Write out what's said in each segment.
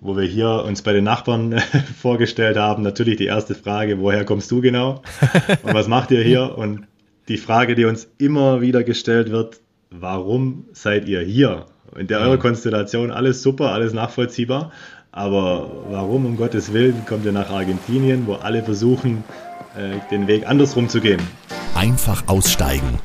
wo wir hier uns bei den Nachbarn vorgestellt haben, natürlich die erste Frage, woher kommst du genau und was macht ihr hier? Und die Frage, die uns immer wieder gestellt wird, warum seid ihr hier? In der eurer Konstellation alles super, alles nachvollziehbar, aber warum um Gottes Willen kommt ihr nach Argentinien, wo alle versuchen, äh, den Weg andersrum zu gehen? Einfach aussteigen.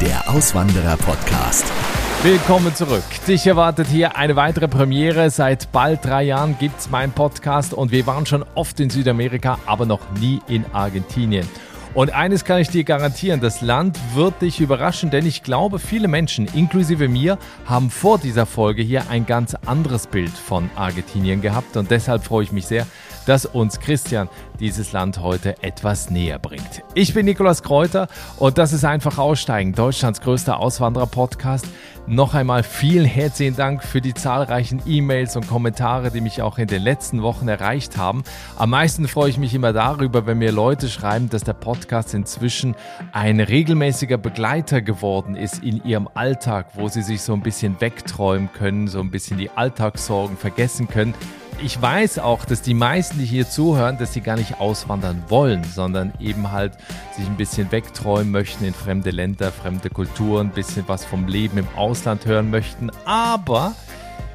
Der Auswanderer-Podcast. Willkommen zurück. Dich erwartet hier eine weitere Premiere. Seit bald drei Jahren gibt es meinen Podcast und wir waren schon oft in Südamerika, aber noch nie in Argentinien. Und eines kann ich dir garantieren, das Land wird dich überraschen, denn ich glaube, viele Menschen, inklusive mir, haben vor dieser Folge hier ein ganz anderes Bild von Argentinien gehabt. Und deshalb freue ich mich sehr, dass uns Christian dieses Land heute etwas näher bringt. Ich bin Nikolaus Kräuter und das ist einfach Aussteigen, Deutschlands größter Auswanderer-Podcast. Noch einmal vielen herzlichen Dank für die zahlreichen E-Mails und Kommentare, die mich auch in den letzten Wochen erreicht haben. Am meisten freue ich mich immer darüber, wenn mir Leute schreiben, dass der Podcast inzwischen ein regelmäßiger Begleiter geworden ist in ihrem Alltag, wo sie sich so ein bisschen wegträumen können, so ein bisschen die Alltagssorgen vergessen können ich weiß auch, dass die meisten, die hier zuhören, dass sie gar nicht auswandern wollen, sondern eben halt sich ein bisschen wegträumen möchten in fremde Länder, fremde Kulturen, ein bisschen was vom Leben im Ausland hören möchten. Aber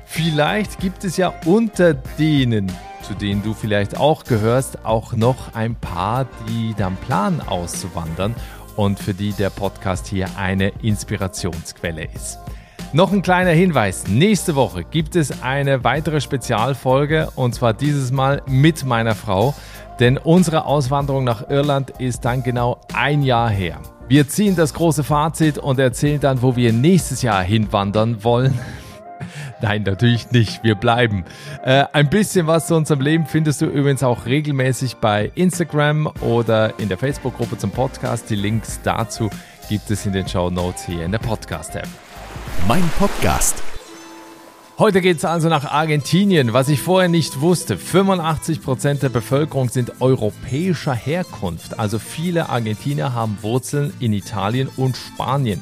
vielleicht gibt es ja unter denen, zu denen du vielleicht auch gehörst, auch noch ein paar, die dann planen auszuwandern und für die der Podcast hier eine Inspirationsquelle ist. Noch ein kleiner Hinweis. Nächste Woche gibt es eine weitere Spezialfolge und zwar dieses Mal mit meiner Frau. Denn unsere Auswanderung nach Irland ist dann genau ein Jahr her. Wir ziehen das große Fazit und erzählen dann, wo wir nächstes Jahr hinwandern wollen. Nein, natürlich nicht. Wir bleiben. Äh, ein bisschen was zu unserem Leben findest du übrigens auch regelmäßig bei Instagram oder in der Facebook-Gruppe zum Podcast. Die Links dazu gibt es in den Show Notes hier in der Podcast-App mein Podcast. Heute geht es also nach Argentinien. Was ich vorher nicht wusste, 85% der Bevölkerung sind europäischer Herkunft. Also viele Argentinier haben Wurzeln in Italien und Spanien.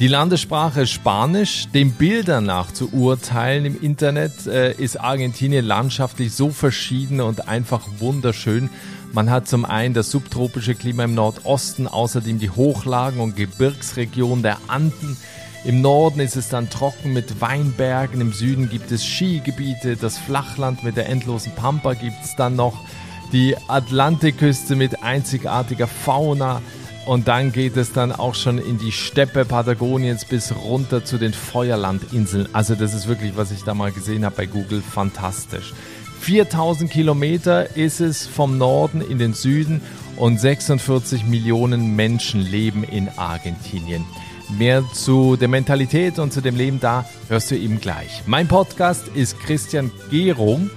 Die Landessprache ist Spanisch. Den Bildern nach zu urteilen im Internet äh, ist Argentinien landschaftlich so verschieden und einfach wunderschön. Man hat zum einen das subtropische Klima im Nordosten, außerdem die Hochlagen und Gebirgsregionen der Anden. Im Norden ist es dann trocken mit Weinbergen, im Süden gibt es Skigebiete, das Flachland mit der endlosen Pampa gibt es dann noch, die Atlantikküste mit einzigartiger Fauna und dann geht es dann auch schon in die Steppe Patagoniens bis runter zu den Feuerlandinseln. Also das ist wirklich, was ich da mal gesehen habe bei Google, fantastisch. 4000 Kilometer ist es vom Norden in den Süden und 46 Millionen Menschen leben in Argentinien. Mehr zu der Mentalität und zu dem Leben da hörst du eben gleich. Mein Podcast ist Christian Gerum.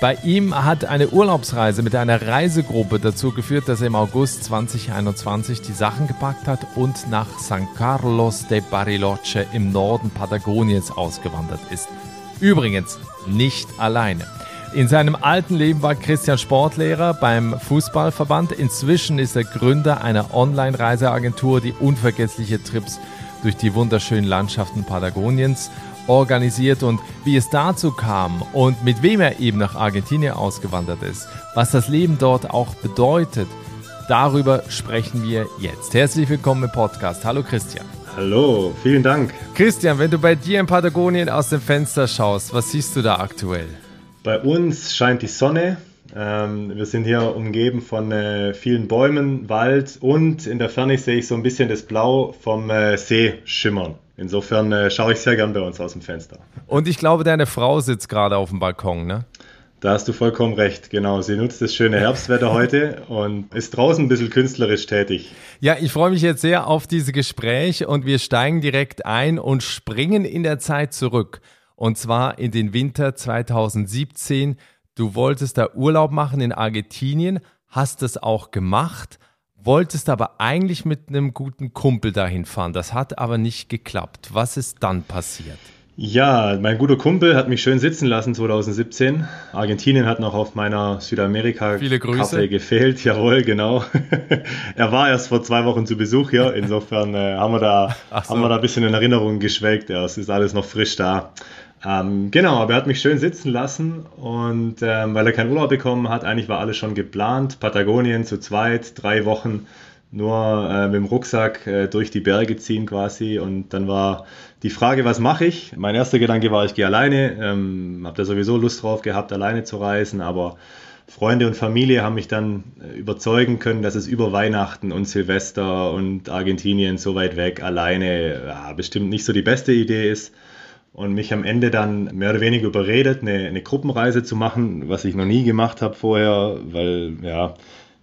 Bei ihm hat eine Urlaubsreise mit einer Reisegruppe dazu geführt, dass er im August 2021 die Sachen gepackt hat und nach San Carlos de Bariloche im Norden Patagoniens ausgewandert ist. Übrigens nicht alleine. In seinem alten Leben war Christian Sportlehrer beim Fußballverband. Inzwischen ist er Gründer einer Online-Reiseagentur, die unvergessliche Trips durch die wunderschönen Landschaften Patagoniens organisiert und wie es dazu kam und mit wem er eben nach Argentinien ausgewandert ist, was das Leben dort auch bedeutet, darüber sprechen wir jetzt. Herzlich willkommen im Podcast. Hallo Christian. Hallo, vielen Dank. Christian, wenn du bei dir in Patagonien aus dem Fenster schaust, was siehst du da aktuell? Bei uns scheint die Sonne. Ähm, wir sind hier umgeben von äh, vielen Bäumen, Wald und in der Ferne sehe ich so ein bisschen das Blau vom äh, See schimmern. Insofern äh, schaue ich sehr gern bei uns aus dem Fenster. Und ich glaube, deine Frau sitzt gerade auf dem Balkon, ne? Da hast du vollkommen recht, genau. Sie nutzt das schöne Herbstwetter heute und ist draußen ein bisschen künstlerisch tätig. Ja, ich freue mich jetzt sehr auf diese Gespräch und wir steigen direkt ein und springen in der Zeit zurück. Und zwar in den Winter 2017. Du wolltest da Urlaub machen in Argentinien, hast es auch gemacht, wolltest aber eigentlich mit einem guten Kumpel dahin fahren. Das hat aber nicht geklappt. Was ist dann passiert? Ja, mein guter Kumpel hat mich schön sitzen lassen 2017. Argentinien hat noch auf meiner Südamerika-Karte gefehlt. Jawohl, genau. er war erst vor zwei Wochen zu Besuch hier. Insofern äh, haben, wir da, so. haben wir da ein bisschen in Erinnerung geschwelgt. Ja, es ist alles noch frisch da. Ähm, genau, aber er hat mich schön sitzen lassen und ähm, weil er keinen Urlaub bekommen hat, eigentlich war alles schon geplant. Patagonien zu zweit, drei Wochen nur äh, mit dem Rucksack äh, durch die Berge ziehen quasi. Und dann war die Frage, was mache ich? Mein erster Gedanke war, ich gehe alleine. Ähm, habe da sowieso Lust drauf gehabt, alleine zu reisen, aber Freunde und Familie haben mich dann äh, überzeugen können, dass es über Weihnachten und Silvester und Argentinien so weit weg alleine ja, bestimmt nicht so die beste Idee ist. Und mich am Ende dann mehr oder weniger überredet, eine, eine Gruppenreise zu machen, was ich noch nie gemacht habe vorher, weil ja,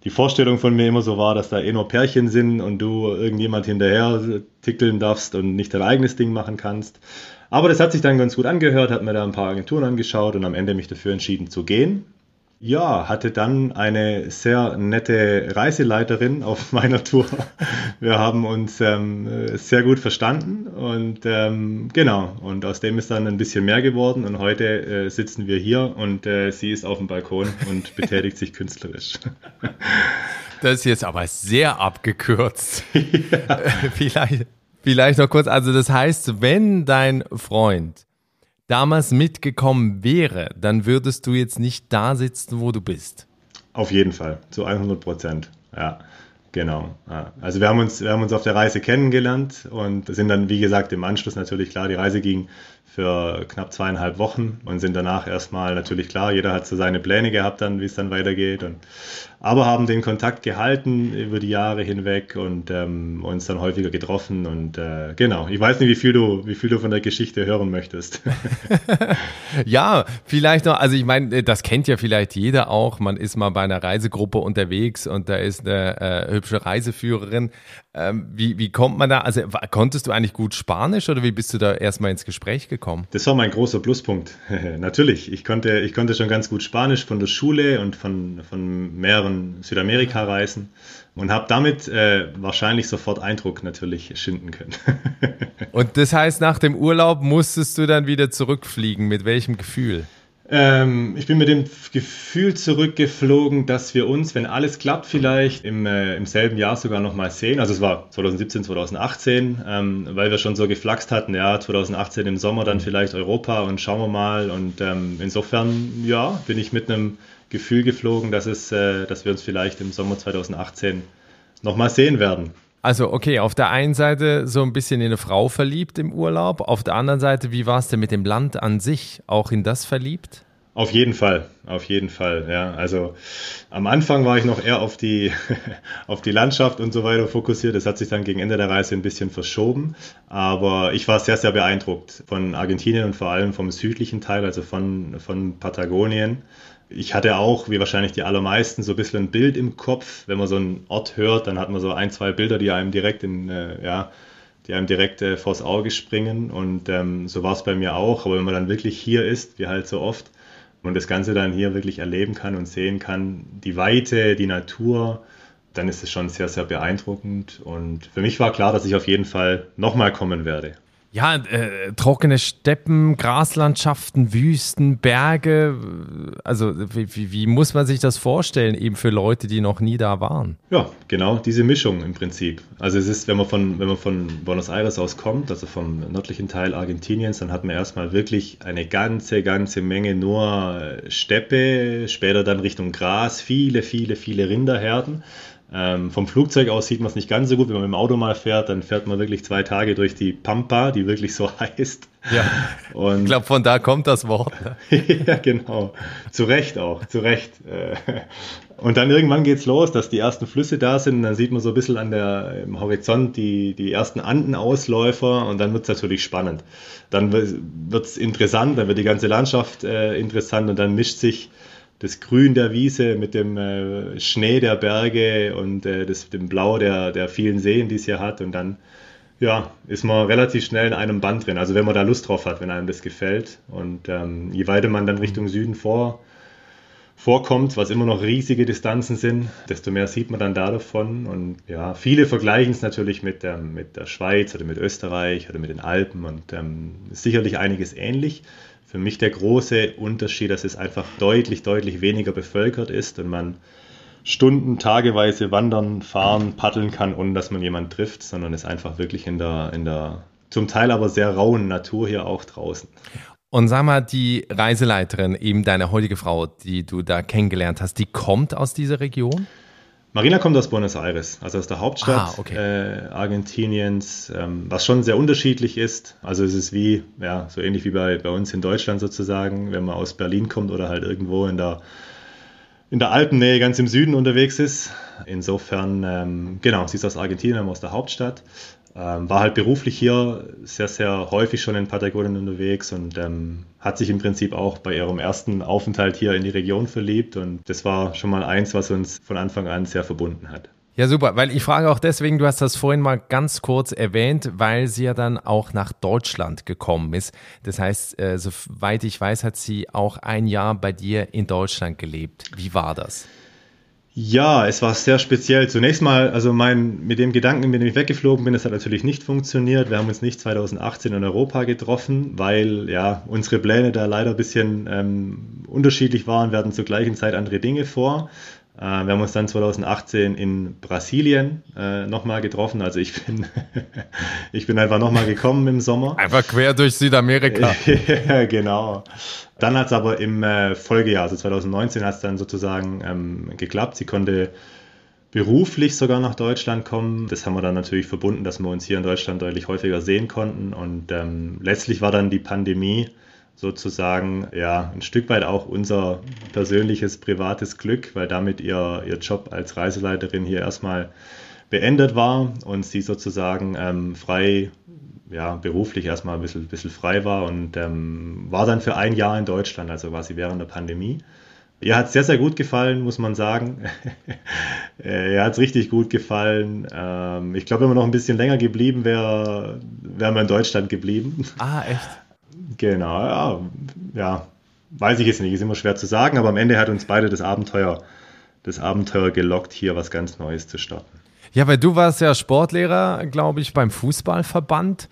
die Vorstellung von mir immer so war, dass da eh nur Pärchen sind und du irgendjemand hinterher tickeln darfst und nicht dein eigenes Ding machen kannst. Aber das hat sich dann ganz gut angehört, hat mir da ein paar Agenturen angeschaut und am Ende mich dafür entschieden zu gehen. Ja, hatte dann eine sehr nette Reiseleiterin auf meiner Tour. Wir haben uns ähm, sehr gut verstanden und ähm, genau, und aus dem ist dann ein bisschen mehr geworden und heute äh, sitzen wir hier und äh, sie ist auf dem Balkon und betätigt sich künstlerisch. Das ist jetzt aber sehr abgekürzt. Ja. Vielleicht, vielleicht noch kurz, also das heißt, wenn dein Freund damals mitgekommen wäre, dann würdest du jetzt nicht da sitzen, wo du bist. Auf jeden Fall, zu 100 Prozent. Ja, genau. Also wir haben, uns, wir haben uns auf der Reise kennengelernt und sind dann, wie gesagt, im Anschluss natürlich klar, die Reise ging für knapp zweieinhalb Wochen und sind danach erstmal natürlich klar, jeder hat so seine Pläne gehabt dann, wie es dann weitergeht. Und, aber haben den Kontakt gehalten über die Jahre hinweg und ähm, uns dann häufiger getroffen. Und äh, genau, ich weiß nicht, wie viel du, wie viel du von der Geschichte hören möchtest. ja, vielleicht noch, also ich meine, das kennt ja vielleicht jeder auch. Man ist mal bei einer Reisegruppe unterwegs und da ist eine äh, hübsche Reiseführerin. Ähm, wie, wie kommt man da? Also konntest du eigentlich gut Spanisch oder wie bist du da erstmal ins Gespräch gekommen? Das war mein großer Pluspunkt. Natürlich. Ich konnte, ich konnte schon ganz gut Spanisch von der Schule und von, von mehreren Südamerika-Reisen und habe damit äh, wahrscheinlich sofort Eindruck natürlich schinden können. und das heißt, nach dem Urlaub musstest du dann wieder zurückfliegen. Mit welchem Gefühl? Ähm, ich bin mit dem Gefühl zurückgeflogen, dass wir uns, wenn alles klappt, vielleicht im, äh, im selben Jahr sogar nochmal sehen. Also es war 2017, 2018, ähm, weil wir schon so geflaxt hatten, ja, 2018 im Sommer dann vielleicht Europa und schauen wir mal. Und ähm, insofern, ja, bin ich mit einem Gefühl geflogen, dass, es, äh, dass wir uns vielleicht im Sommer 2018 nochmal sehen werden. Also, okay, auf der einen Seite so ein bisschen in eine Frau verliebt im Urlaub, auf der anderen Seite, wie war es denn mit dem Land an sich? Auch in das verliebt? Auf jeden Fall, auf jeden Fall, ja. Also am Anfang war ich noch eher auf die, auf die Landschaft und so weiter fokussiert. Das hat sich dann gegen Ende der Reise ein bisschen verschoben. Aber ich war sehr, sehr beeindruckt von Argentinien und vor allem vom südlichen Teil, also von, von Patagonien ich hatte auch, wie wahrscheinlich die allermeisten, so ein bisschen ein Bild im Kopf. Wenn man so einen Ort hört, dann hat man so ein, zwei Bilder, die einem direkt in, äh, ja, die einem direkt äh, vors Auge springen. Und ähm, so war es bei mir auch. Aber wenn man dann wirklich hier ist, wie halt so oft, und das Ganze dann hier wirklich erleben kann und sehen kann, die Weite, die Natur, dann ist es schon sehr, sehr beeindruckend. Und für mich war klar, dass ich auf jeden Fall nochmal kommen werde. Ja, äh, trockene Steppen, Graslandschaften, Wüsten, Berge. Also wie, wie, muss man sich das vorstellen, eben für Leute, die noch nie da waren? Ja, genau diese Mischung im Prinzip. Also es ist, wenn man von, wenn man von Buenos Aires aus kommt, also vom nördlichen Teil Argentiniens, dann hat man erstmal wirklich eine ganze, ganze Menge nur Steppe, später dann Richtung Gras, viele, viele, viele Rinderherden. Ähm, vom Flugzeug aus sieht man es nicht ganz so gut. Wenn man mit dem Auto mal fährt, dann fährt man wirklich zwei Tage durch die Pampa, die wirklich so heißt. Ja, Und, ich glaube, von da kommt das Wort. Ne? ja, genau. Zu Recht auch, zu Recht. Äh, und dann irgendwann geht es los, dass die ersten Flüsse da sind. Und dann sieht man so ein bisschen an der, im Horizont die, die ersten Andenausläufer und dann wird es natürlich spannend. Dann wird es interessant, dann wird die ganze Landschaft äh, interessant und dann mischt sich das Grün der Wiese mit dem äh, Schnee der Berge und äh, das, dem Blau der, der vielen Seen, die es hier hat. Und dann ja, ist man relativ schnell in einem Band drin. Also wenn man da Lust drauf hat, wenn einem das gefällt. Und ähm, je weiter man dann Richtung Süden vor, vorkommt, was immer noch riesige Distanzen sind, desto mehr sieht man dann da davon. Und ja, viele vergleichen es natürlich mit, ähm, mit der Schweiz oder mit Österreich oder mit den Alpen und ähm, sicherlich einiges ähnlich für mich der große Unterschied, dass es einfach deutlich, deutlich weniger bevölkert ist und man Stunden, tageweise wandern, fahren, paddeln kann, ohne dass man jemanden trifft, sondern es einfach wirklich in der, in der zum Teil aber sehr rauen Natur hier auch draußen. Und sag mal, die Reiseleiterin, eben deine heutige Frau, die du da kennengelernt hast, die kommt aus dieser Region? Marina kommt aus Buenos Aires, also aus der Hauptstadt ah, okay. äh, Argentiniens, ähm, was schon sehr unterschiedlich ist. Also es ist wie, ja, so ähnlich wie bei, bei uns in Deutschland sozusagen, wenn man aus Berlin kommt oder halt irgendwo in der, in der Alpennähe ganz im Süden unterwegs ist. Insofern, ähm, genau, sie ist aus Argentinien, aus der Hauptstadt. Ähm, war halt beruflich hier sehr, sehr häufig schon in Patagonien unterwegs und ähm, hat sich im Prinzip auch bei ihrem ersten Aufenthalt hier in die Region verliebt. Und das war schon mal eins, was uns von Anfang an sehr verbunden hat. Ja, super, weil ich frage auch deswegen, du hast das vorhin mal ganz kurz erwähnt, weil sie ja dann auch nach Deutschland gekommen ist. Das heißt, äh, soweit ich weiß, hat sie auch ein Jahr bei dir in Deutschland gelebt. Wie war das? Ja, es war sehr speziell. Zunächst mal, also mein, mit dem Gedanken, mit dem ich weggeflogen bin, das hat natürlich nicht funktioniert. Wir haben uns nicht 2018 in Europa getroffen, weil ja unsere Pläne da leider ein bisschen ähm, unterschiedlich waren. Wir hatten zur gleichen Zeit andere Dinge vor. Äh, wir haben uns dann 2018 in Brasilien äh, nochmal getroffen. Also ich bin, ich bin einfach nochmal gekommen im Sommer. Einfach quer durch Südamerika. ja, genau. Dann hat es aber im äh, Folgejahr, also 2019, hat es dann sozusagen ähm, geklappt. Sie konnte beruflich sogar nach Deutschland kommen. Das haben wir dann natürlich verbunden, dass wir uns hier in Deutschland deutlich häufiger sehen konnten. Und ähm, letztlich war dann die Pandemie sozusagen ja ein Stück weit auch unser persönliches privates Glück, weil damit ihr, ihr Job als Reiseleiterin hier erstmal beendet war und sie sozusagen ähm, frei, ja, beruflich erstmal ein bisschen, bisschen frei war und ähm, war dann für ein Jahr in Deutschland, also quasi während der Pandemie. Ihr hat es sehr, sehr gut gefallen, muss man sagen. Äh, ihr hat es richtig gut gefallen. Ähm, ich glaube, wenn man noch ein bisschen länger geblieben wäre, wären wir in Deutschland geblieben. Ah, echt? Genau, ja, ja, weiß ich jetzt nicht, ist immer schwer zu sagen, aber am Ende hat uns beide das Abenteuer, das Abenteuer gelockt, hier was ganz Neues zu starten. Ja, weil du warst ja Sportlehrer, glaube ich, beim Fußballverband.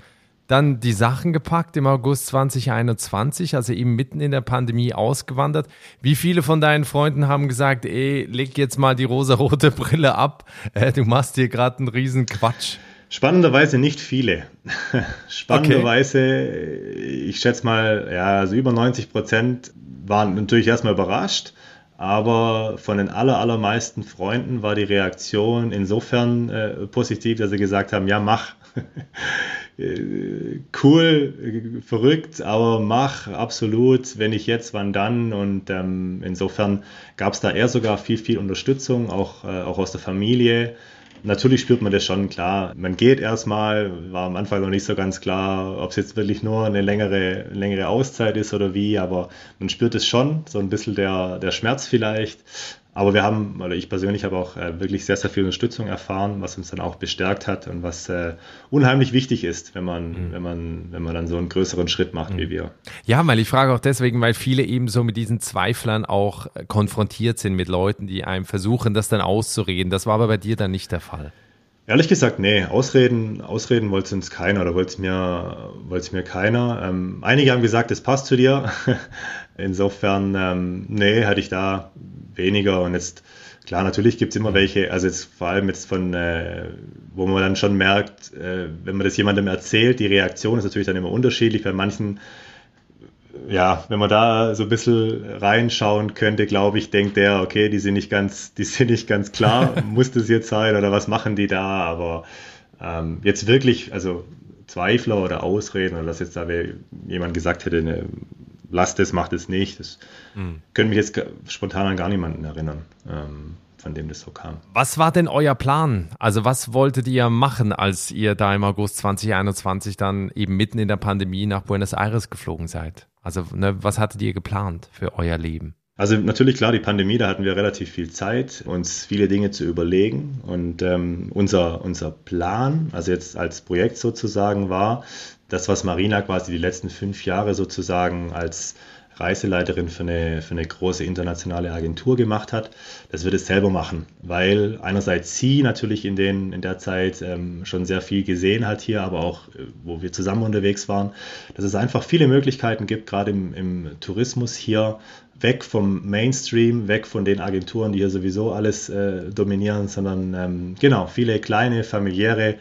Dann die Sachen gepackt im August 2021, also eben mitten in der Pandemie ausgewandert. Wie viele von deinen Freunden haben gesagt, ey, leg jetzt mal die rosarote Brille ab, äh, du machst hier gerade einen riesen Quatsch? Spannenderweise nicht viele. Spannenderweise, okay. ich schätze mal, ja, also über 90 Prozent waren natürlich erstmal überrascht, aber von den aller, allermeisten Freunden war die Reaktion insofern äh, positiv, dass sie gesagt haben, ja, mach. cool, verrückt, aber mach absolut, wenn nicht jetzt, wann dann. Und ähm, insofern gab es da eher sogar viel, viel Unterstützung, auch, äh, auch aus der Familie. Natürlich spürt man das schon klar. Man geht erstmal, war am Anfang noch nicht so ganz klar, ob es jetzt wirklich nur eine längere, längere Auszeit ist oder wie, aber man spürt es schon, so ein bisschen der, der Schmerz vielleicht. Aber wir haben, oder ich persönlich habe auch äh, wirklich sehr, sehr viel Unterstützung erfahren, was uns dann auch bestärkt hat und was äh, unheimlich wichtig ist, wenn man, mhm. wenn man, wenn man dann so einen größeren Schritt macht mhm. wie wir. Ja, weil ich frage auch deswegen, weil viele eben so mit diesen Zweiflern auch äh, konfrontiert sind mit Leuten, die einem versuchen, das dann auszureden. Das war aber bei dir dann nicht der Fall. Ehrlich gesagt, nee, Ausreden, Ausreden wollte uns keiner oder wollte es mir, wollte mir keiner. Ähm, einige haben gesagt, es passt zu dir. Insofern, ähm, nee, hatte ich da weniger. Und jetzt, klar, natürlich gibt es immer welche, also jetzt vor allem jetzt von, äh, wo man dann schon merkt, äh, wenn man das jemandem erzählt, die Reaktion ist natürlich dann immer unterschiedlich. Bei manchen, ja, wenn man da so ein bisschen reinschauen könnte, glaube ich, denkt der, okay, die sind nicht ganz, die sind nicht ganz klar, muss das jetzt sein oder was machen die da? Aber ähm, jetzt wirklich, also Zweifler oder Ausreden oder dass jetzt da jemand gesagt hätte, ne, lasst es, macht es nicht. Das mhm. können mich jetzt spontan an gar niemanden erinnern, ähm, von dem das so kam. Was war denn euer Plan? Also was wolltet ihr machen, als ihr da im August 2021 dann eben mitten in der Pandemie nach Buenos Aires geflogen seid? Also ne, was hattet ihr geplant für euer Leben? Also natürlich klar, die Pandemie, da hatten wir relativ viel Zeit, uns viele Dinge zu überlegen. Und ähm, unser, unser Plan, also jetzt als Projekt sozusagen, war, das, was Marina quasi die letzten fünf Jahre sozusagen als Reiseleiterin für eine, für eine große internationale Agentur gemacht hat, das wird es selber machen, weil einerseits sie natürlich in, den, in der Zeit ähm, schon sehr viel gesehen hat hier, aber auch, äh, wo wir zusammen unterwegs waren, dass es einfach viele Möglichkeiten gibt, gerade im, im Tourismus hier weg vom Mainstream, weg von den Agenturen, die hier sowieso alles äh, dominieren, sondern ähm, genau, viele kleine, familiäre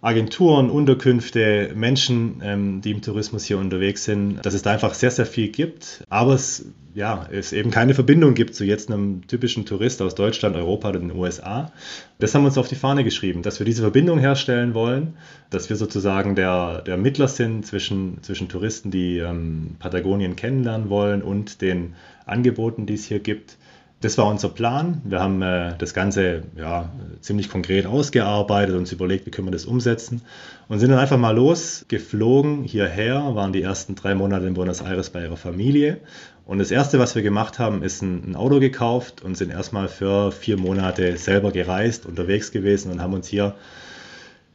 Agenturen, Unterkünfte, Menschen, ähm, die im Tourismus hier unterwegs sind, dass es da einfach sehr, sehr viel gibt, aber es, ja, es eben keine Verbindung gibt zu jetzt einem typischen Tourist aus Deutschland, Europa oder den USA. Das haben wir uns auf die Fahne geschrieben, dass wir diese Verbindung herstellen wollen, dass wir sozusagen der, der Mittler sind zwischen, zwischen Touristen, die ähm, Patagonien kennenlernen wollen und den Angeboten, die es hier gibt das war unser Plan. Wir haben äh, das Ganze ja, ziemlich konkret ausgearbeitet, uns überlegt, wie können wir das umsetzen und sind dann einfach mal losgeflogen hierher, waren die ersten drei Monate in Buenos Aires bei ihrer Familie. Und das Erste, was wir gemacht haben, ist ein, ein Auto gekauft und sind erstmal für vier Monate selber gereist, unterwegs gewesen und haben uns hier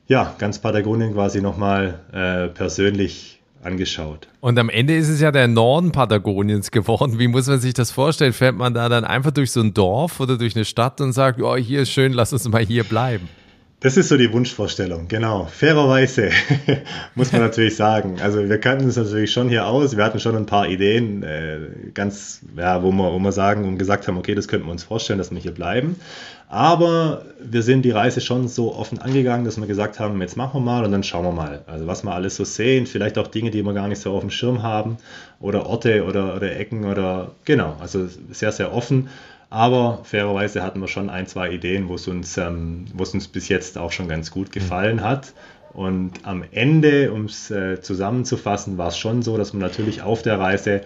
ja, ganz Patagonien quasi nochmal äh, persönlich angeschaut. Und am Ende ist es ja der Norden Patagoniens geworden. Wie muss man sich das vorstellen? Fährt man da dann einfach durch so ein Dorf oder durch eine Stadt und sagt, oh, hier ist schön, lass uns mal hier bleiben? Das ist so die Wunschvorstellung, genau. Fairerweise muss man natürlich sagen. Also wir kannten uns natürlich schon hier aus. Wir hatten schon ein paar Ideen, äh, ganz, ja, wo wir, wo wir sagen und gesagt haben, okay, das könnten wir uns vorstellen, dass wir hier bleiben. Aber wir sind die Reise schon so offen angegangen, dass wir gesagt haben, jetzt machen wir mal und dann schauen wir mal. Also was wir alles so sehen, vielleicht auch Dinge, die wir gar nicht so auf dem Schirm haben oder Orte oder, oder Ecken oder genau, also sehr, sehr offen. Aber fairerweise hatten wir schon ein, zwei Ideen, wo es uns, ähm, wo es uns bis jetzt auch schon ganz gut gefallen hat. Und am Ende, um es äh, zusammenzufassen, war es schon so, dass man natürlich auf der Reise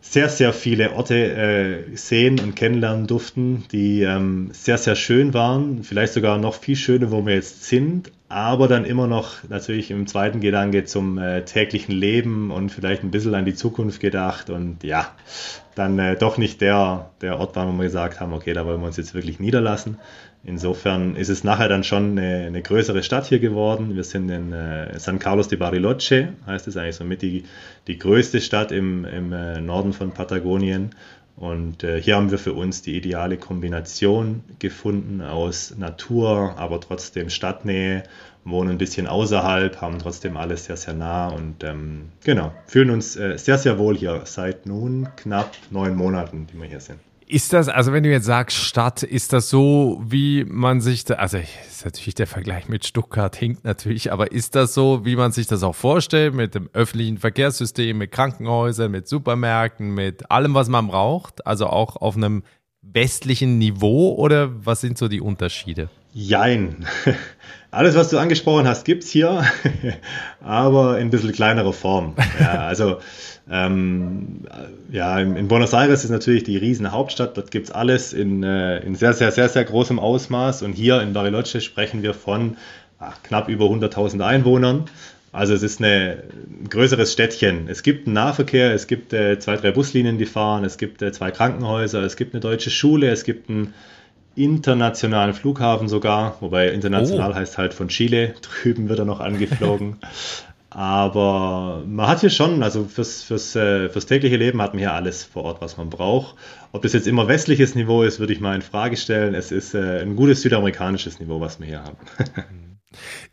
sehr, sehr viele Orte äh, sehen und kennenlernen durften, die ähm, sehr, sehr schön waren. Vielleicht sogar noch viel schöner, wo wir jetzt sind, aber dann immer noch natürlich im zweiten Gedanke zum äh, täglichen Leben und vielleicht ein bisschen an die Zukunft gedacht und ja, dann äh, doch nicht der, der Ort war, wo wir gesagt haben, okay, da wollen wir uns jetzt wirklich niederlassen. Insofern ist es nachher dann schon eine, eine größere Stadt hier geworden. Wir sind in äh, San Carlos de Bariloche, heißt es eigentlich somit die, die größte Stadt im, im äh, Norden von Patagonien. Und äh, hier haben wir für uns die ideale Kombination gefunden aus Natur, aber trotzdem Stadtnähe, wohnen ein bisschen außerhalb, haben trotzdem alles sehr, sehr nah und ähm, genau, fühlen uns äh, sehr, sehr wohl hier seit nun knapp neun Monaten, die wir hier sind. Ist das, also wenn du jetzt sagst Stadt, ist das so, wie man sich, da, also ist natürlich der Vergleich mit Stuttgart hinkt natürlich, aber ist das so, wie man sich das auch vorstellt, mit dem öffentlichen Verkehrssystem, mit Krankenhäusern, mit Supermärkten, mit allem, was man braucht, also auch auf einem westlichen Niveau oder was sind so die Unterschiede? Jein. Alles, was du angesprochen hast, gibt es hier, aber in ein bisschen kleinerer Form. Ja, also ähm, ja, in, Buenos Aires ist natürlich die riesen Hauptstadt, dort gibt es alles in, äh, in sehr, sehr, sehr, sehr großem Ausmaß. Und hier in Bariloche sprechen wir von ach, knapp über 100.000 Einwohnern. Also es ist eine, ein größeres Städtchen. Es gibt einen Nahverkehr, es gibt äh, zwei, drei Buslinien, die fahren, es gibt äh, zwei Krankenhäuser, es gibt eine deutsche Schule, es gibt einen internationalen Flughafen sogar, wobei international oh. heißt halt von Chile, drüben wird er noch angeflogen. Aber man hat hier schon, also fürs, fürs, äh, fürs tägliche Leben hat man hier alles vor Ort, was man braucht. Ob das jetzt immer westliches Niveau ist, würde ich mal in Frage stellen. Es ist äh, ein gutes südamerikanisches Niveau, was wir hier haben.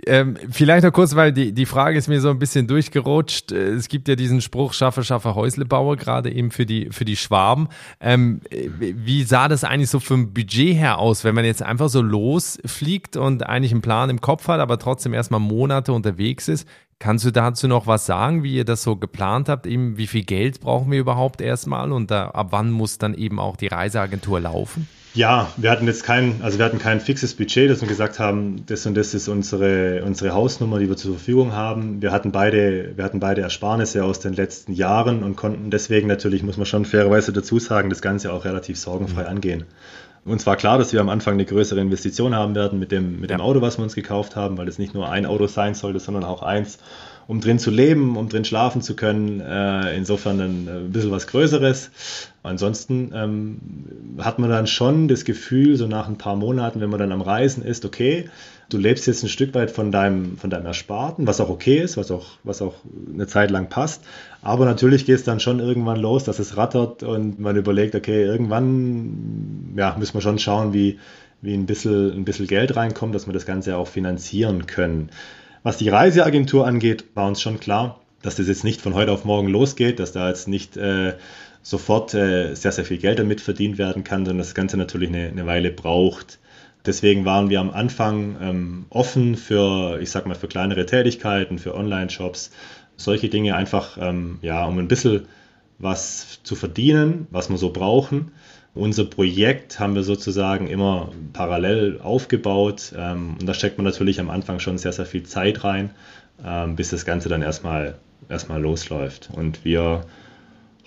Ähm, vielleicht noch kurz, weil die, die Frage ist mir so ein bisschen durchgerutscht. Äh, es gibt ja diesen Spruch, schaffe, schaffe Häuslebauer, gerade eben für die, für die Schwaben. Ähm, wie sah das eigentlich so vom Budget her aus, wenn man jetzt einfach so losfliegt und eigentlich einen Plan im Kopf hat, aber trotzdem erstmal Monate unterwegs ist? Kannst du dazu noch was sagen, wie ihr das so geplant habt? Eben, wie viel Geld brauchen wir überhaupt erstmal und da, ab wann muss dann eben auch die Reiseagentur laufen? Ja, wir hatten jetzt kein, also wir hatten kein fixes Budget, dass wir gesagt haben, das und das ist unsere, unsere Hausnummer, die wir zur Verfügung haben. Wir hatten beide, wir hatten beide Ersparnisse aus den letzten Jahren und konnten deswegen natürlich, muss man schon fairerweise dazu sagen, das Ganze auch relativ sorgenfrei mhm. angehen. Uns war klar, dass wir am Anfang eine größere Investition haben werden mit dem, mit dem Auto, was wir uns gekauft haben, weil es nicht nur ein Auto sein sollte, sondern auch eins, um drin zu leben, um drin schlafen zu können. Äh, insofern ein, ein, bisschen was Größeres. Ansonsten ähm, hat man dann schon das Gefühl, so nach ein paar Monaten, wenn man dann am Reisen ist, okay, du lebst jetzt ein Stück weit von deinem, von deinem Ersparten, was auch okay ist, was auch, was auch eine Zeit lang passt. Aber natürlich geht es dann schon irgendwann los, dass es rattert und man überlegt, okay, irgendwann ja, müssen wir schon schauen, wie, wie ein, bisschen, ein bisschen Geld reinkommt, dass wir das Ganze auch finanzieren können. Was die Reiseagentur angeht, war uns schon klar, dass das jetzt nicht von heute auf morgen losgeht, dass da jetzt nicht äh, sofort äh, sehr, sehr viel Geld damit verdient werden kann, sondern das Ganze natürlich eine, eine Weile braucht. Deswegen waren wir am Anfang ähm, offen für, ich sag mal, für kleinere Tätigkeiten, für Online-Shops, solche Dinge einfach, ähm, ja, um ein bisschen was zu verdienen, was wir so brauchen. Unser Projekt haben wir sozusagen immer parallel aufgebaut ähm, und da steckt man natürlich am Anfang schon sehr, sehr viel Zeit rein, ähm, bis das Ganze dann erstmal, erstmal losläuft. Und wir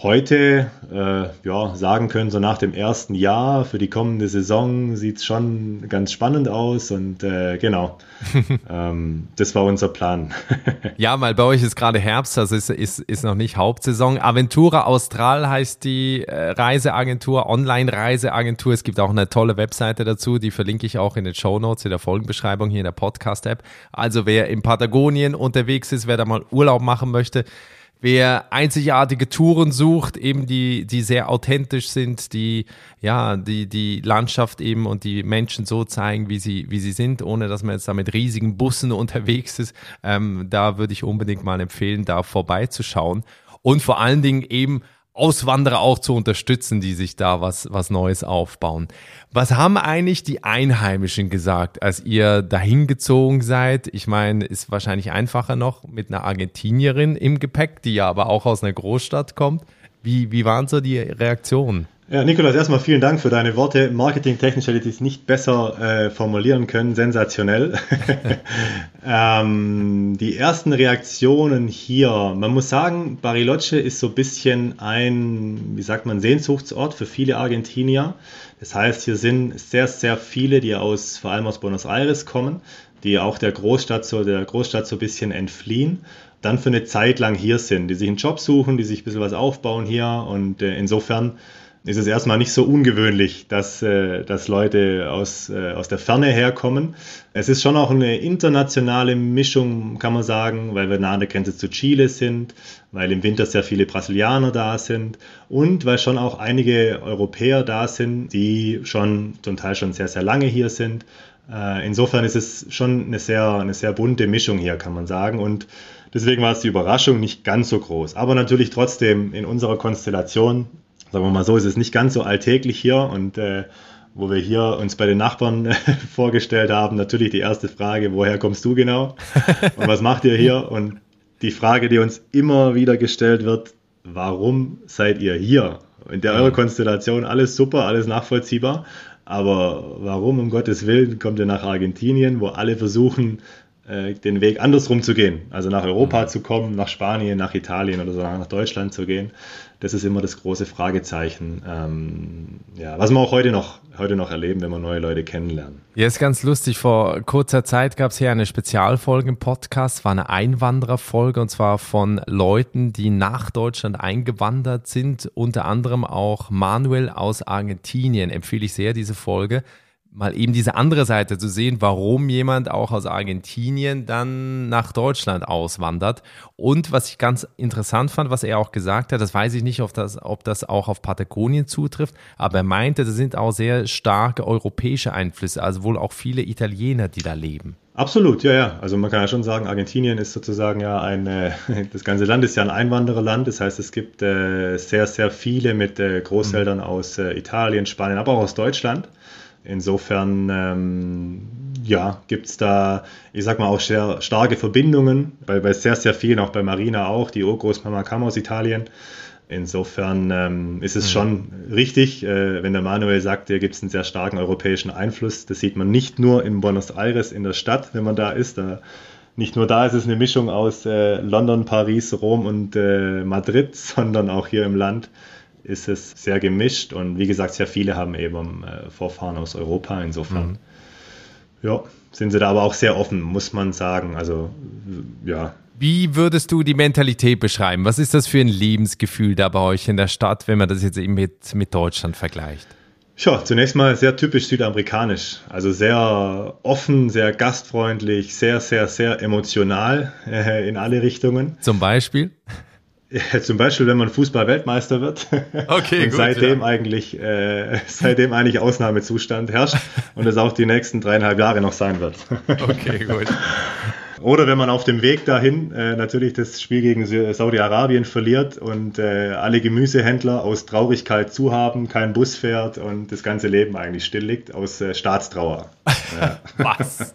heute äh, ja, sagen können, so nach dem ersten Jahr für die kommende Saison sieht es schon ganz spannend aus und äh, genau, ähm, das war unser Plan. ja, weil bei euch ist gerade Herbst, also ist, ist, ist noch nicht Hauptsaison. Aventura Austral heißt die äh, Reiseagentur, Online-Reiseagentur. Es gibt auch eine tolle Webseite dazu, die verlinke ich auch in den Show Notes, in der Folgenbeschreibung hier in der Podcast-App. Also wer in Patagonien unterwegs ist, wer da mal Urlaub machen möchte, wer einzigartige Touren sucht, eben die, die sehr authentisch sind, die ja, die, die Landschaft eben und die Menschen so zeigen, wie sie, wie sie sind, ohne dass man jetzt da mit riesigen Bussen unterwegs ist. Ähm, da würde ich unbedingt mal empfehlen, da vorbeizuschauen. Und vor allen Dingen eben Auswanderer auch zu unterstützen, die sich da was, was Neues aufbauen. Was haben eigentlich die Einheimischen gesagt, als ihr dahin gezogen seid? Ich meine, ist wahrscheinlich einfacher noch mit einer Argentinierin im Gepäck, die ja aber auch aus einer Großstadt kommt. Wie, wie waren so die Reaktionen? Ja, Nikolas, erstmal vielen Dank für deine Worte. Marketingtechnisch hätte ich es nicht besser äh, formulieren können. Sensationell. ähm, die ersten Reaktionen hier. Man muss sagen, Bariloche ist so ein bisschen ein, wie sagt man, Sehnsuchtsort für viele Argentinier. Das heißt, hier sind sehr, sehr viele, die aus, vor allem aus Buenos Aires kommen, die auch der Großstadt so, der Großstadt so ein bisschen entfliehen dann für eine Zeit lang hier sind, die sich einen Job suchen, die sich ein bisschen was aufbauen hier und äh, insofern ist es erstmal nicht so ungewöhnlich, dass, äh, dass Leute aus, äh, aus der Ferne herkommen. Es ist schon auch eine internationale Mischung, kann man sagen, weil wir nah an der Grenze zu Chile sind, weil im Winter sehr viele Brasilianer da sind und weil schon auch einige Europäer da sind, die schon zum Teil schon sehr, sehr lange hier sind. Äh, insofern ist es schon eine sehr, eine sehr bunte Mischung hier, kann man sagen. Und deswegen war es die Überraschung nicht ganz so groß. Aber natürlich trotzdem in unserer Konstellation sagen wir mal so, ist es nicht ganz so alltäglich hier und äh, wo wir hier uns bei den Nachbarn äh, vorgestellt haben, natürlich die erste Frage, woher kommst du genau und was macht ihr hier? Und die Frage, die uns immer wieder gestellt wird, warum seid ihr hier? In der eurer Konstellation alles super, alles nachvollziehbar, aber warum um Gottes Willen kommt ihr nach Argentinien, wo alle versuchen, äh, den Weg andersrum zu gehen, also nach Europa mhm. zu kommen, nach Spanien, nach Italien oder so nach Deutschland zu gehen. Das ist immer das große Fragezeichen, ähm, ja, was wir auch heute noch, heute noch erleben, wenn wir neue Leute kennenlernen. Ja, ist ganz lustig. Vor kurzer Zeit gab es hier eine Spezialfolge im Podcast, war eine Einwandererfolge und zwar von Leuten, die nach Deutschland eingewandert sind, unter anderem auch Manuel aus Argentinien. Empfehle ich sehr diese Folge mal eben diese andere Seite zu sehen, warum jemand auch aus Argentinien dann nach Deutschland auswandert. Und was ich ganz interessant fand, was er auch gesagt hat, das weiß ich nicht, ob das, ob das auch auf Patagonien zutrifft, aber er meinte, das sind auch sehr starke europäische Einflüsse, also wohl auch viele Italiener, die da leben. Absolut, ja, ja. Also man kann ja schon sagen, Argentinien ist sozusagen ja ein, äh, das ganze Land ist ja ein Einwandererland. Das heißt, es gibt äh, sehr, sehr viele mit äh, Großeltern mhm. aus Italien, Spanien, aber auch aus Deutschland. Insofern ähm, ja, gibt es da, ich sag mal, auch sehr starke Verbindungen, bei, bei sehr, sehr vielen, auch bei Marina auch, die Urgroßmama kam aus Italien. Insofern ähm, ist es mhm. schon richtig, äh, wenn der Manuel sagt, hier gibt es einen sehr starken europäischen Einfluss. Das sieht man nicht nur in Buenos Aires in der Stadt, wenn man da ist. Da, nicht nur da ist es eine Mischung aus äh, London, Paris, Rom und äh, Madrid, sondern auch hier im Land ist es sehr gemischt und wie gesagt, sehr viele haben eben äh, Vorfahren aus Europa. Insofern, mhm. ja, sind sie da aber auch sehr offen, muss man sagen. Also, ja. Wie würdest du die Mentalität beschreiben? Was ist das für ein Lebensgefühl da bei euch in der Stadt, wenn man das jetzt eben mit, mit Deutschland vergleicht? Ja, zunächst mal sehr typisch südamerikanisch. Also sehr offen, sehr gastfreundlich, sehr, sehr, sehr emotional äh, in alle Richtungen. Zum Beispiel? Ja, zum Beispiel, wenn man Fußball-Weltmeister wird. Okay, und gut, seitdem ja. eigentlich, äh, seitdem eigentlich Ausnahmezustand herrscht und es auch die nächsten dreieinhalb Jahre noch sein wird. Okay, gut. Oder wenn man auf dem Weg dahin äh, natürlich das Spiel gegen Saudi-Arabien verliert und äh, alle Gemüsehändler aus Traurigkeit zuhaben, kein Bus fährt und das ganze Leben eigentlich still liegt aus äh, Staatstrauer. Ja. Was?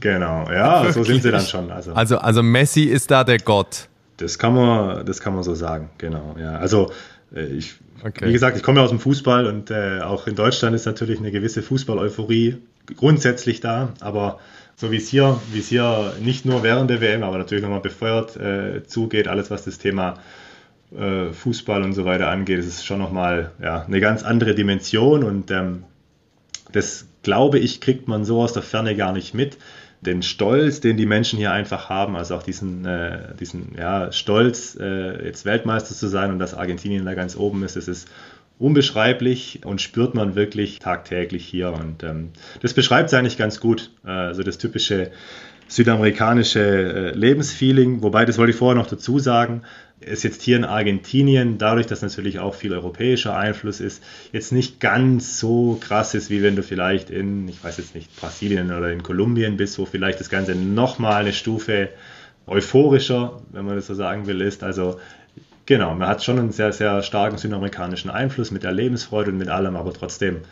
Genau, ja, Wirklich? so sind sie dann schon. Also, also, also Messi ist da der Gott. Das kann man, das kann man so sagen, genau. Ja, also äh, ich, okay. wie gesagt, ich komme ja aus dem Fußball und äh, auch in Deutschland ist natürlich eine gewisse Fußball-Euphorie grundsätzlich da, aber so wie es hier, wie es hier nicht nur während der WM, aber natürlich nochmal befeuert äh, zugeht, alles was das Thema äh, Fußball und so weiter angeht, ist es schon nochmal ja, eine ganz andere Dimension und ähm, das glaube ich, kriegt man so aus der Ferne gar nicht mit den Stolz, den die Menschen hier einfach haben, also auch diesen, äh, diesen ja, Stolz, äh, jetzt Weltmeister zu sein und dass Argentinien da ganz oben ist, das ist unbeschreiblich und spürt man wirklich tagtäglich hier. Und ähm, das beschreibt es eigentlich ganz gut. Äh, also das typische südamerikanische äh, Lebensfeeling, wobei, das wollte ich vorher noch dazu sagen, ist jetzt hier in Argentinien, dadurch, dass natürlich auch viel europäischer Einfluss ist, jetzt nicht ganz so krass ist, wie wenn du vielleicht in, ich weiß jetzt nicht, Brasilien oder in Kolumbien bist, wo vielleicht das Ganze nochmal eine Stufe euphorischer, wenn man das so sagen will, ist. Also genau, man hat schon einen sehr, sehr starken südamerikanischen Einfluss mit der Lebensfreude und mit allem, aber trotzdem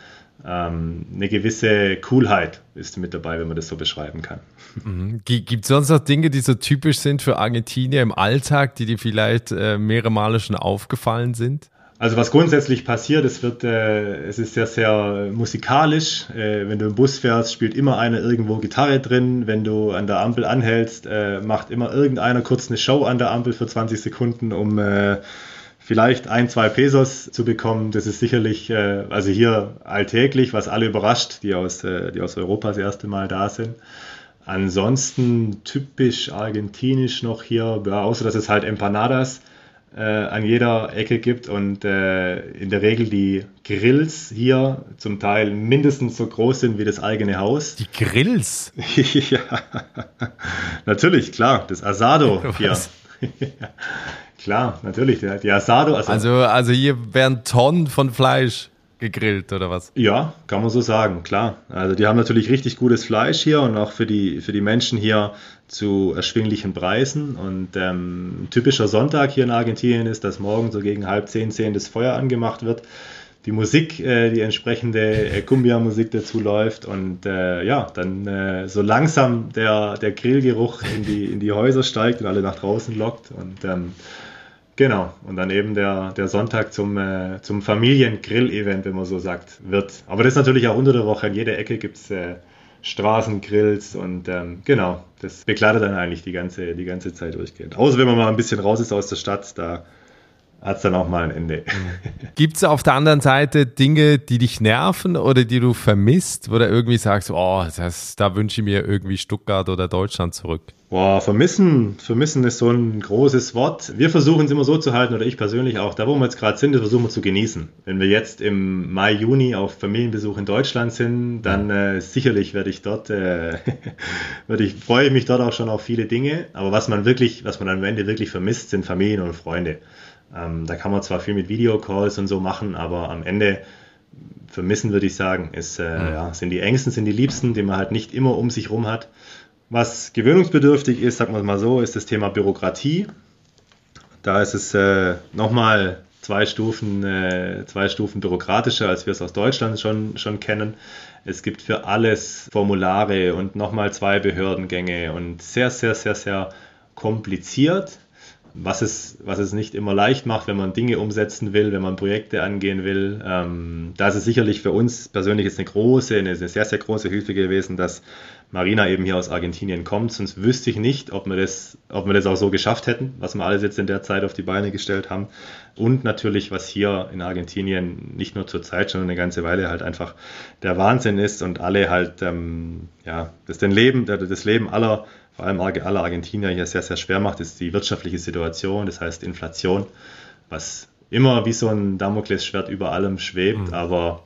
ähm, eine gewisse Coolheit ist mit dabei, wenn man das so beschreiben kann. Mhm. Gibt es sonst noch Dinge, die so typisch sind für Argentinier im Alltag, die dir vielleicht äh, mehrere Male schon aufgefallen sind? Also was grundsätzlich passiert, es wird, äh, es ist sehr, sehr musikalisch. Äh, wenn du im Bus fährst, spielt immer einer irgendwo Gitarre drin. Wenn du an der Ampel anhältst, äh, macht immer irgendeiner kurz eine Show an der Ampel für 20 Sekunden, um äh, vielleicht ein, zwei Pesos zu bekommen, das ist sicherlich, äh, also hier alltäglich, was alle überrascht, die aus, äh, die aus Europa das erste Mal da sind. Ansonsten typisch argentinisch noch hier, ja, außer dass es halt Empanadas äh, an jeder Ecke gibt und äh, in der Regel die Grills hier zum Teil mindestens so groß sind wie das eigene Haus. Die Grills? ja, natürlich, klar, das Asado hier. Klar, natürlich. Die Asado. Also, also, also hier werden Tonnen von Fleisch gegrillt oder was? Ja, kann man so sagen, klar. Also die haben natürlich richtig gutes Fleisch hier und auch für die, für die Menschen hier zu erschwinglichen Preisen. Und ähm, typischer Sonntag hier in Argentinien ist, dass morgen so gegen halb zehn, zehn das Feuer angemacht wird. Die Musik, äh, die entsprechende äh, Cumbia-Musik dazu läuft und äh, ja, dann äh, so langsam der, der Grillgeruch in die, in die Häuser steigt und alle nach draußen lockt. Und ähm, Genau, und dann eben der, der Sonntag zum, äh, zum Familiengrill-Event, wenn man so sagt, wird. Aber das ist natürlich auch unter der Woche. In jeder Ecke gibt es äh, Straßengrills und ähm, genau, das begleitet dann eigentlich die ganze, die ganze Zeit durchgehend. Außer wenn man mal ein bisschen raus ist aus der Stadt, da hat es dann auch mal ein Ende. Gibt es auf der anderen Seite Dinge, die dich nerven oder die du vermisst, wo du irgendwie sagst, oh, das, da wünsche ich mir irgendwie Stuttgart oder Deutschland zurück? Boah, vermissen, vermissen ist so ein großes Wort. Wir versuchen es immer so zu halten, oder ich persönlich auch, da wo wir jetzt gerade sind, das versuchen wir zu genießen. Wenn wir jetzt im Mai, Juni auf Familienbesuch in Deutschland sind, dann äh, sicherlich werde ich dort, äh, werde ich, freue ich mich dort auch schon auf viele Dinge. Aber was man wirklich, was man am Ende wirklich vermisst, sind Familien und Freunde. Ähm, da kann man zwar viel mit Videocalls und so machen, aber am Ende vermissen würde ich sagen, ist, äh, mhm. ja, sind die Ängsten, sind die Liebsten, die man halt nicht immer um sich rum hat. Was gewöhnungsbedürftig ist, sagen wir mal so, ist das Thema Bürokratie. Da ist es äh, nochmal zwei Stufen, äh, zwei Stufen bürokratischer, als wir es aus Deutschland schon, schon kennen. Es gibt für alles Formulare und nochmal zwei Behördengänge und sehr, sehr, sehr, sehr kompliziert was es, was es nicht immer leicht macht, wenn man Dinge umsetzen will, wenn man Projekte angehen will. Ähm, da ist es sicherlich für uns persönlich jetzt eine große, eine, eine, sehr, sehr große Hilfe gewesen, dass Marina eben hier aus Argentinien kommt. Sonst wüsste ich nicht, ob wir das, ob wir das auch so geschafft hätten, was wir alles jetzt in der Zeit auf die Beine gestellt haben. Und natürlich, was hier in Argentinien nicht nur zur Zeit, sondern eine ganze Weile halt einfach der Wahnsinn ist und alle halt, ähm, ja, das, den Leben, das Leben aller vor allem alle Argentinier hier sehr, sehr schwer macht, ist die wirtschaftliche Situation, das heißt Inflation, was immer wie so ein Damoklesschwert über allem schwebt, mhm. aber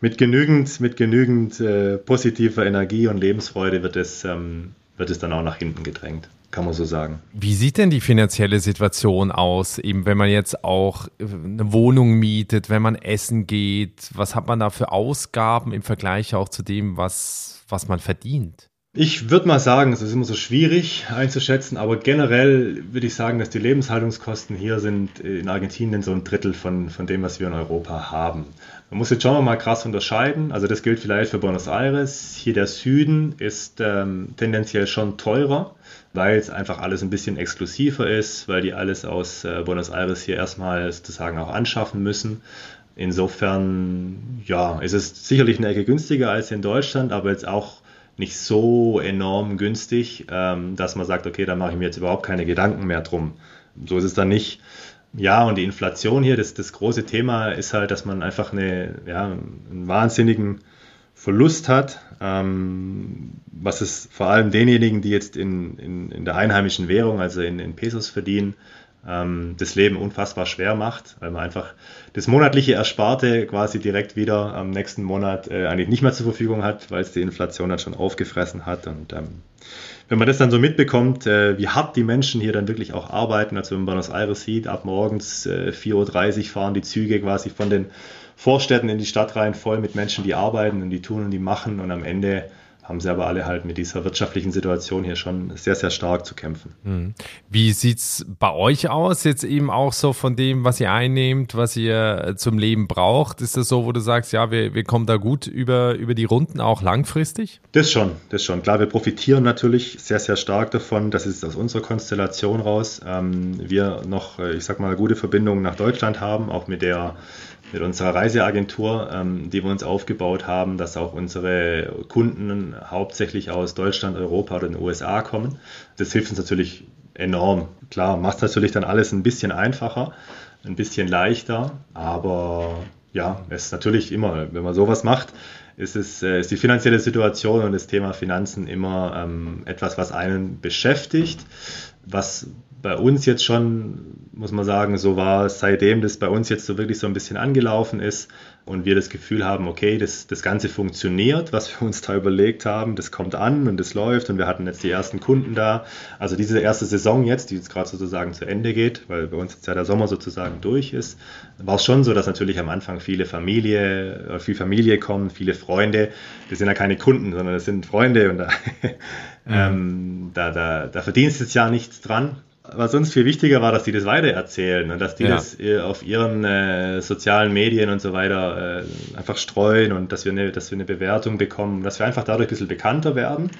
mit genügend, mit genügend äh, positiver Energie und Lebensfreude wird es, ähm, wird es dann auch nach hinten gedrängt, kann man so sagen. Wie sieht denn die finanzielle Situation aus, eben wenn man jetzt auch äh, eine Wohnung mietet, wenn man essen geht? Was hat man da für Ausgaben im Vergleich auch zu dem, was, was man verdient? Ich würde mal sagen, es ist immer so schwierig einzuschätzen, aber generell würde ich sagen, dass die Lebenshaltungskosten hier sind in Argentinien so ein Drittel von, von dem, was wir in Europa haben. Man muss jetzt schon mal krass unterscheiden. Also das gilt vielleicht für Buenos Aires. Hier der Süden ist ähm, tendenziell schon teurer, weil es einfach alles ein bisschen exklusiver ist, weil die alles aus äh, Buenos Aires hier erstmal sozusagen auch anschaffen müssen. Insofern, ja, ist es sicherlich eine Ecke günstiger als in Deutschland, aber jetzt auch nicht so enorm günstig, ähm, dass man sagt, okay, da mache ich mir jetzt überhaupt keine Gedanken mehr drum. So ist es dann nicht. Ja, und die Inflation hier, das, das große Thema ist halt, dass man einfach eine, ja, einen wahnsinnigen Verlust hat, ähm, was es vor allem denjenigen, die jetzt in, in, in der einheimischen Währung, also in, in Pesos verdienen, ähm, das Leben unfassbar schwer macht, weil man einfach das monatliche Ersparte quasi direkt wieder am nächsten Monat äh, eigentlich nicht mehr zur Verfügung hat, weil es die Inflation dann schon aufgefressen hat. Und ähm, wenn man das dann so mitbekommt, äh, wie hart die Menschen hier dann wirklich auch arbeiten, also wenn man Buenos Aires sieht, ab morgens äh, 4.30 Uhr fahren die Züge quasi von den Vorstädten in die Stadt rein, voll mit Menschen, die arbeiten und die tun und die machen und am Ende haben sie aber alle halt mit dieser wirtschaftlichen Situation hier schon sehr, sehr stark zu kämpfen. Hm. Wie sieht es bei euch aus? Jetzt eben auch so von dem, was ihr einnehmt, was ihr zum Leben braucht. Ist das so, wo du sagst, ja, wir, wir kommen da gut über, über die Runden auch langfristig? Das schon, das schon. Klar, wir profitieren natürlich sehr, sehr stark davon. Das ist aus unserer Konstellation raus. Ähm, wir noch, äh, ich sag mal, gute Verbindungen nach Deutschland haben, auch mit der mit unserer Reiseagentur, ähm, die wir uns aufgebaut haben, dass auch unsere Kunden hauptsächlich aus Deutschland, Europa oder den USA kommen. Das hilft uns natürlich enorm. Klar, macht natürlich dann alles ein bisschen einfacher, ein bisschen leichter, aber ja, es ist natürlich immer, wenn man sowas macht, ist, es, äh, ist die finanzielle Situation und das Thema Finanzen immer ähm, etwas, was einen beschäftigt, was bei uns jetzt schon, muss man sagen, so war, seitdem das bei uns jetzt so wirklich so ein bisschen angelaufen ist und wir das Gefühl haben, okay, das, das Ganze funktioniert, was wir uns da überlegt haben, das kommt an und das läuft und wir hatten jetzt die ersten Kunden da. Also diese erste Saison jetzt, die jetzt gerade sozusagen zu Ende geht, weil bei uns jetzt ja der Sommer sozusagen durch ist, war es schon so, dass natürlich am Anfang viele Familie, äh, viel Familie kommen, viele Freunde. Das sind ja keine Kunden, sondern das sind Freunde und da, mhm. ähm, da, da, da verdienst du jetzt ja nichts dran was uns viel wichtiger war, dass die das weitererzählen und dass die ja. das äh, auf ihren äh, sozialen Medien und so weiter äh, einfach streuen und dass wir, eine, dass wir eine Bewertung bekommen, dass wir einfach dadurch ein bisschen bekannter werden.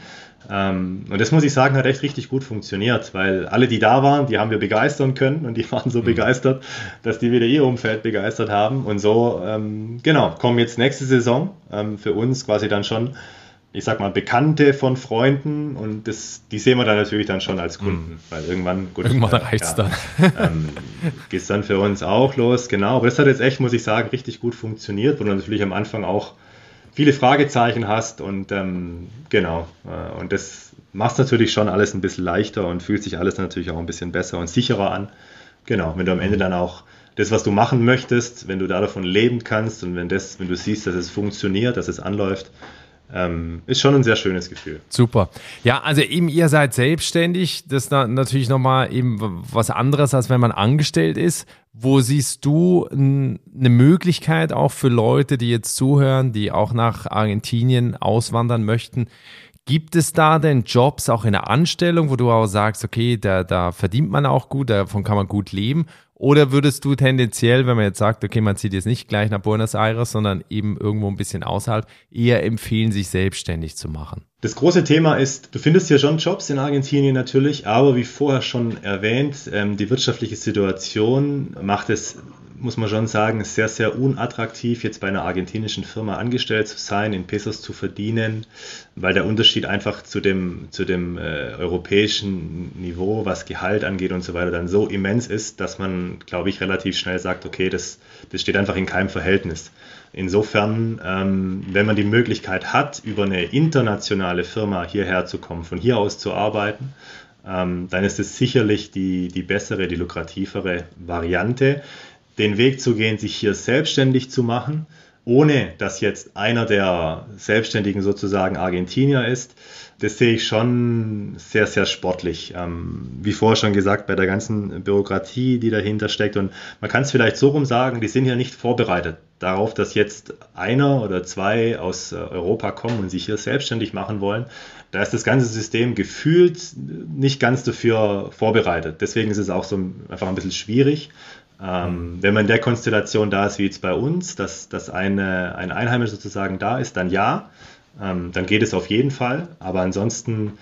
Ähm, und das muss ich sagen, hat echt richtig gut funktioniert, weil alle, die da waren, die haben wir begeistern können und die waren so mhm. begeistert, dass die wieder ihr Umfeld begeistert haben. Und so, ähm, genau, kommen jetzt nächste Saison ähm, für uns quasi dann schon ich sag mal, Bekannte von Freunden und das, die sehen wir dann natürlich dann schon als Kunden, mhm. weil irgendwann, gut, irgendwann äh, reicht's ja, dann. ähm, geht dann für uns auch los, genau. Aber das hat jetzt echt, muss ich sagen, richtig gut funktioniert, wo du natürlich am Anfang auch viele Fragezeichen hast und ähm, genau. Äh, und das macht natürlich schon alles ein bisschen leichter und fühlt sich alles natürlich auch ein bisschen besser und sicherer an. Genau, wenn du am Ende dann auch das, was du machen möchtest, wenn du da davon leben kannst und wenn das, wenn du siehst, dass es funktioniert, dass es anläuft, ähm, ist schon ein sehr schönes Gefühl. Super. Ja, also eben ihr seid selbstständig. Das ist natürlich nochmal eben was anderes, als wenn man angestellt ist. Wo siehst du eine Möglichkeit auch für Leute, die jetzt zuhören, die auch nach Argentinien auswandern möchten? Gibt es da denn Jobs auch in der Anstellung, wo du auch sagst, okay, da, da verdient man auch gut, davon kann man gut leben? Oder würdest du tendenziell, wenn man jetzt sagt, okay, man zieht jetzt nicht gleich nach Buenos Aires, sondern eben irgendwo ein bisschen außerhalb, eher empfehlen, sich selbstständig zu machen? Das große Thema ist, du findest hier schon Jobs in Argentinien natürlich, aber wie vorher schon erwähnt, ähm, die wirtschaftliche Situation macht es muss man schon sagen, sehr, sehr unattraktiv, jetzt bei einer argentinischen Firma angestellt zu sein, in Pesos zu verdienen, weil der Unterschied einfach zu dem, zu dem äh, europäischen Niveau, was Gehalt angeht und so weiter, dann so immens ist, dass man, glaube ich, relativ schnell sagt, okay, das, das steht einfach in keinem Verhältnis. Insofern, ähm, wenn man die Möglichkeit hat, über eine internationale Firma hierher zu kommen, von hier aus zu arbeiten, ähm, dann ist es sicherlich die, die bessere, die lukrativere Variante den Weg zu gehen, sich hier selbstständig zu machen, ohne dass jetzt einer der Selbstständigen sozusagen Argentinier ist, das sehe ich schon sehr, sehr sportlich. Ähm, wie vorher schon gesagt, bei der ganzen Bürokratie, die dahinter steckt. Und man kann es vielleicht so rum sagen, die sind ja nicht vorbereitet darauf, dass jetzt einer oder zwei aus äh, Europa kommen und sich hier selbstständig machen wollen. Da ist das ganze System gefühlt nicht ganz dafür vorbereitet. Deswegen ist es auch so einfach ein bisschen schwierig. Ähm, wenn man in der Konstellation da ist, wie jetzt bei uns, dass, dass eine, ein Einheimischer sozusagen da ist, dann ja ähm, dann geht es auf jeden Fall. Aber ansonsten,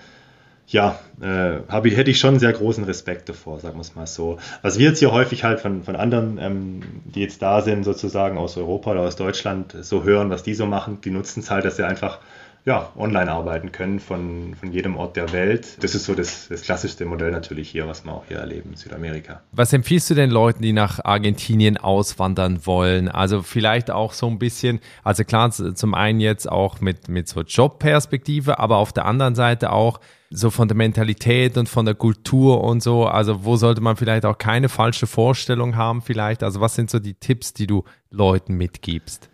ja, äh, hab hätte ich schon sehr großen Respekt davor, sagen wir es mal so. Was wir jetzt hier häufig halt von, von anderen, ähm, die jetzt da sind, sozusagen aus Europa oder aus Deutschland, so hören, was die so machen, die nutzen es halt, dass sie einfach ja, online arbeiten können von, von jedem Ort der Welt. Das ist so das, das klassischste Modell natürlich hier, was wir auch hier erleben in Südamerika. Was empfiehlst du den Leuten, die nach Argentinien auswandern wollen? Also vielleicht auch so ein bisschen, also klar, zum einen jetzt auch mit, mit so Jobperspektive, aber auf der anderen Seite auch so von der Mentalität und von der Kultur und so. Also wo sollte man vielleicht auch keine falsche Vorstellung haben vielleicht? Also was sind so die Tipps, die du Leuten mitgibst?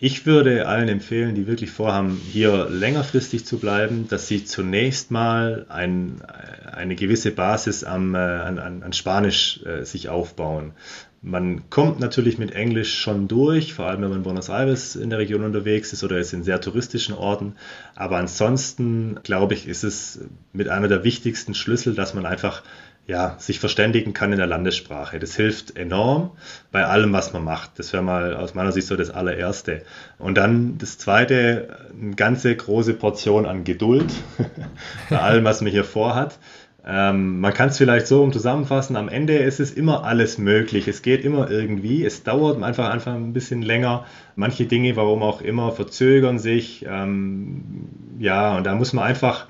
Ich würde allen empfehlen, die wirklich vorhaben, hier längerfristig zu bleiben, dass sie zunächst mal ein, eine gewisse Basis am, äh, an, an, Spanisch äh, sich aufbauen. Man kommt natürlich mit Englisch schon durch, vor allem wenn man in Buenos Aires in der Region unterwegs ist oder ist in sehr touristischen Orten. Aber ansonsten, glaube ich, ist es mit einer der wichtigsten Schlüssel, dass man einfach ja, sich verständigen kann in der Landessprache. Das hilft enorm bei allem, was man macht. Das wäre mal aus meiner Sicht so das allererste. Und dann das zweite, eine ganze große Portion an Geduld bei allem, was man hier vorhat. Ähm, man kann es vielleicht so um zusammenfassen, am Ende ist es immer alles möglich. Es geht immer irgendwie. Es dauert einfach, einfach ein bisschen länger. Manche Dinge, warum auch immer, verzögern sich. Ähm, ja, und da muss man einfach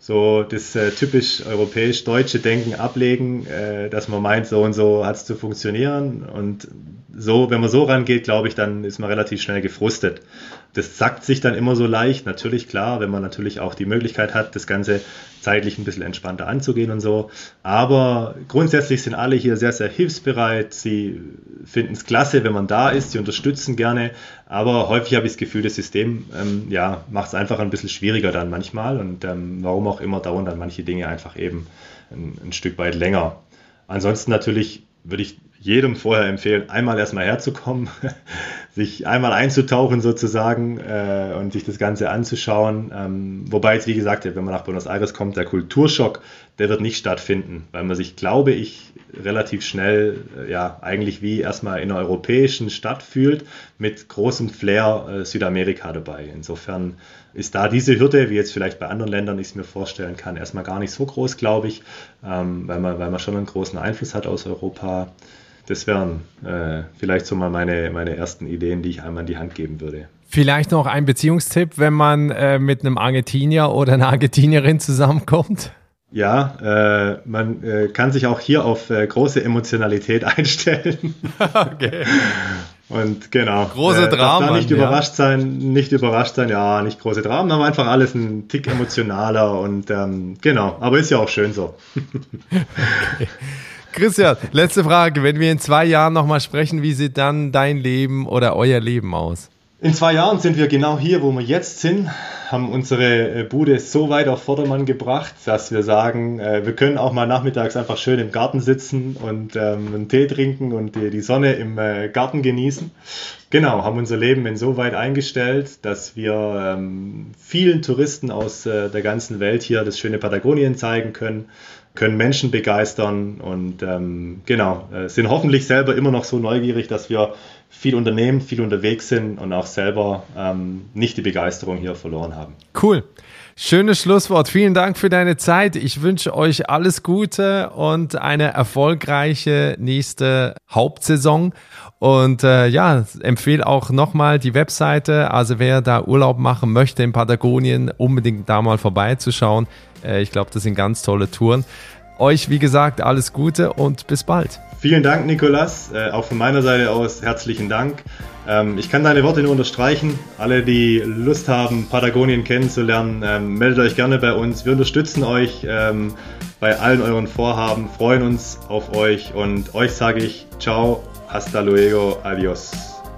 so das äh, typisch europäisch-deutsche Denken ablegen, äh, dass man meint, so und so hat es zu funktionieren. Und so, wenn man so rangeht, glaube ich, dann ist man relativ schnell gefrustet. Das sagt sich dann immer so leicht, natürlich klar, wenn man natürlich auch die Möglichkeit hat, das Ganze zeitlich ein bisschen entspannter anzugehen und so. Aber grundsätzlich sind alle hier sehr, sehr hilfsbereit. Sie finden es klasse, wenn man da ist. Sie unterstützen gerne. Aber häufig habe ich das Gefühl, das System ähm, ja, macht es einfach ein bisschen schwieriger dann manchmal. Und ähm, warum auch immer dauern dann manche Dinge einfach eben ein, ein Stück weit länger. Ansonsten natürlich würde ich jedem vorher empfehlen, einmal erstmal herzukommen, sich einmal einzutauchen sozusagen äh, und sich das Ganze anzuschauen. Ähm, wobei jetzt, wie gesagt, wenn man nach Buenos Aires kommt, der Kulturschock, der wird nicht stattfinden, weil man sich, glaube ich, relativ schnell, äh, ja, eigentlich wie erstmal in einer europäischen Stadt fühlt, mit großem Flair äh, Südamerika dabei. Insofern ist da diese Hürde, wie jetzt vielleicht bei anderen Ländern ich es mir vorstellen kann, erstmal gar nicht so groß, glaube ich, ähm, weil, man, weil man schon einen großen Einfluss hat aus Europa das wären äh, vielleicht so mal meine, meine ersten Ideen, die ich einmal in die Hand geben würde. Vielleicht noch ein Beziehungstipp, wenn man äh, mit einem Argentinier oder einer Argentinierin zusammenkommt? Ja, äh, man äh, kann sich auch hier auf äh, große Emotionalität einstellen. okay. Und genau. Große äh, Dramen. Da nicht ja. überrascht sein, nicht überrascht sein, ja, nicht große Dramen, aber einfach alles ein Tick emotionaler und ähm, genau, aber ist ja auch schön so. okay. Christian, letzte Frage. Wenn wir in zwei Jahren nochmal sprechen, wie sieht dann dein Leben oder euer Leben aus? In zwei Jahren sind wir genau hier, wo wir jetzt sind, haben unsere äh, Bude so weit auf Vordermann gebracht, dass wir sagen, äh, wir können auch mal nachmittags einfach schön im Garten sitzen und ähm, einen Tee trinken und die, Sonne im äh, Garten genießen. Genau, haben unser Leben insoweit eingestellt, dass wir ähm, vielen Touristen aus der ganzen Welt hier das schöne Patagonien zeigen können können Menschen begeistern und ähm, genau, äh, sind hoffentlich selber immer noch so neugierig, dass wir viel unternehmen, viel unterwegs sind und auch selber ähm, nicht die Begeisterung hier verloren haben. Cool. Schönes Schlusswort. Vielen Dank für deine Zeit. Ich wünsche euch alles Gute und eine erfolgreiche nächste Hauptsaison. Und äh, ja, empfehle auch nochmal die Webseite. Also wer da Urlaub machen möchte in Patagonien, unbedingt da mal vorbeizuschauen. Äh, ich glaube, das sind ganz tolle Touren. Euch, wie gesagt, alles Gute und bis bald. Vielen Dank, Nikolas. Äh, auch von meiner Seite aus herzlichen Dank. Ähm, ich kann deine Worte nur unterstreichen. Alle, die Lust haben, Patagonien kennenzulernen, ähm, meldet euch gerne bei uns. Wir unterstützen euch ähm, bei allen euren Vorhaben, freuen uns auf euch und euch sage ich ciao, hasta luego, adios.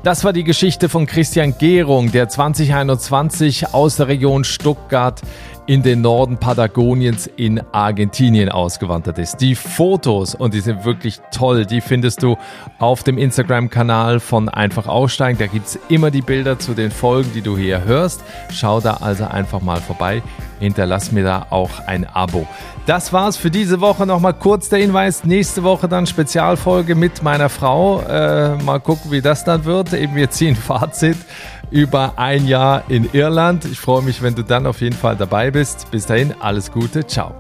Das war die Geschichte von Christian Gehrung, der 2021 aus der Region Stuttgart in den Norden Patagoniens in Argentinien ausgewandert ist. Die Fotos, und die sind wirklich toll, die findest du auf dem Instagram-Kanal von Einfach Aussteigen. Da gibt es immer die Bilder zu den Folgen, die du hier hörst. Schau da also einfach mal vorbei. Hinterlass mir da auch ein Abo. Das war's für diese Woche. Nochmal kurz der Hinweis. Nächste Woche dann Spezialfolge mit meiner Frau. Äh, mal gucken, wie das dann wird. Eben wir ziehen Fazit über ein Jahr in Irland. Ich freue mich, wenn du dann auf jeden Fall dabei bist. Bis dahin, alles Gute. Ciao.